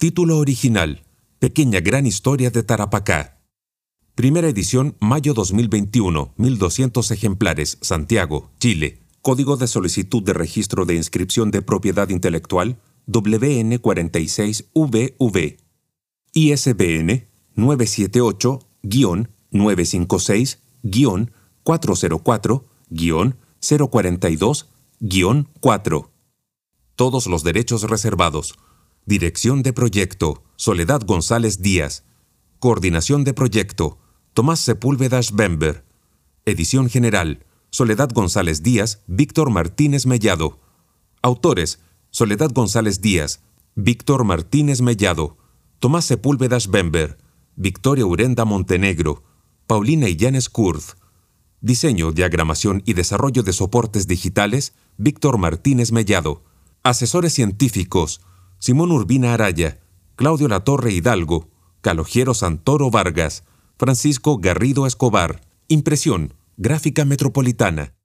Título original. Pequeña Gran Historia de Tarapacá. Primera edición, mayo 2021, 1200 ejemplares, Santiago, Chile. Código de solicitud de registro de inscripción de propiedad intelectual, WN46VV. ISBN 978-956-404-042-4. Todos los derechos reservados. Dirección de proyecto, Soledad González Díaz. Coordinación de proyecto, Tomás Sepúlveda Bember. Edición general, Soledad González Díaz, Víctor Martínez Mellado. Autores, Soledad González Díaz, Víctor Martínez Mellado, Tomás Sepúlveda Bember, Victoria Urenda Montenegro, Paulina Illanes Kurz. Diseño, diagramación y desarrollo de soportes digitales, Víctor Martínez Mellado. Asesores científicos, Simón Urbina Araya, Claudio Latorre Hidalgo, Calogero Santoro Vargas, Francisco Garrido Escobar. Impresión, Gráfica Metropolitana.